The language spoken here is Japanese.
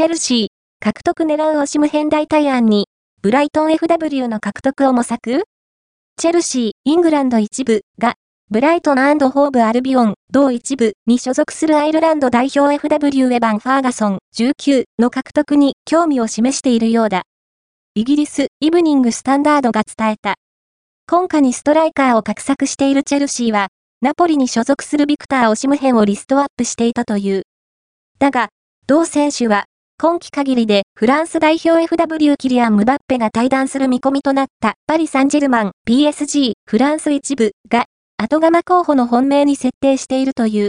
チェルシー、獲得狙うオシム変大対案に、ブライトン FW の獲得を模索？チェルシー、イングランド一部が、ブライトンホーブアルビオン、同一部に所属するアイルランド代表 FW エヴァン・ファーガソン19の獲得に興味を示しているようだ。イギリス、イブニングスタンダードが伝えた。今夏にストライカーを画策しているチェルシーは、ナポリに所属するビクター・オシムヘンをリストアップしていたという。だが、同選手は、今季限りでフランス代表 FW キリアン・ムバッペが対談する見込みとなったパリ・サンジェルマン PSG フランス一部が後釜候補の本命に設定しているという。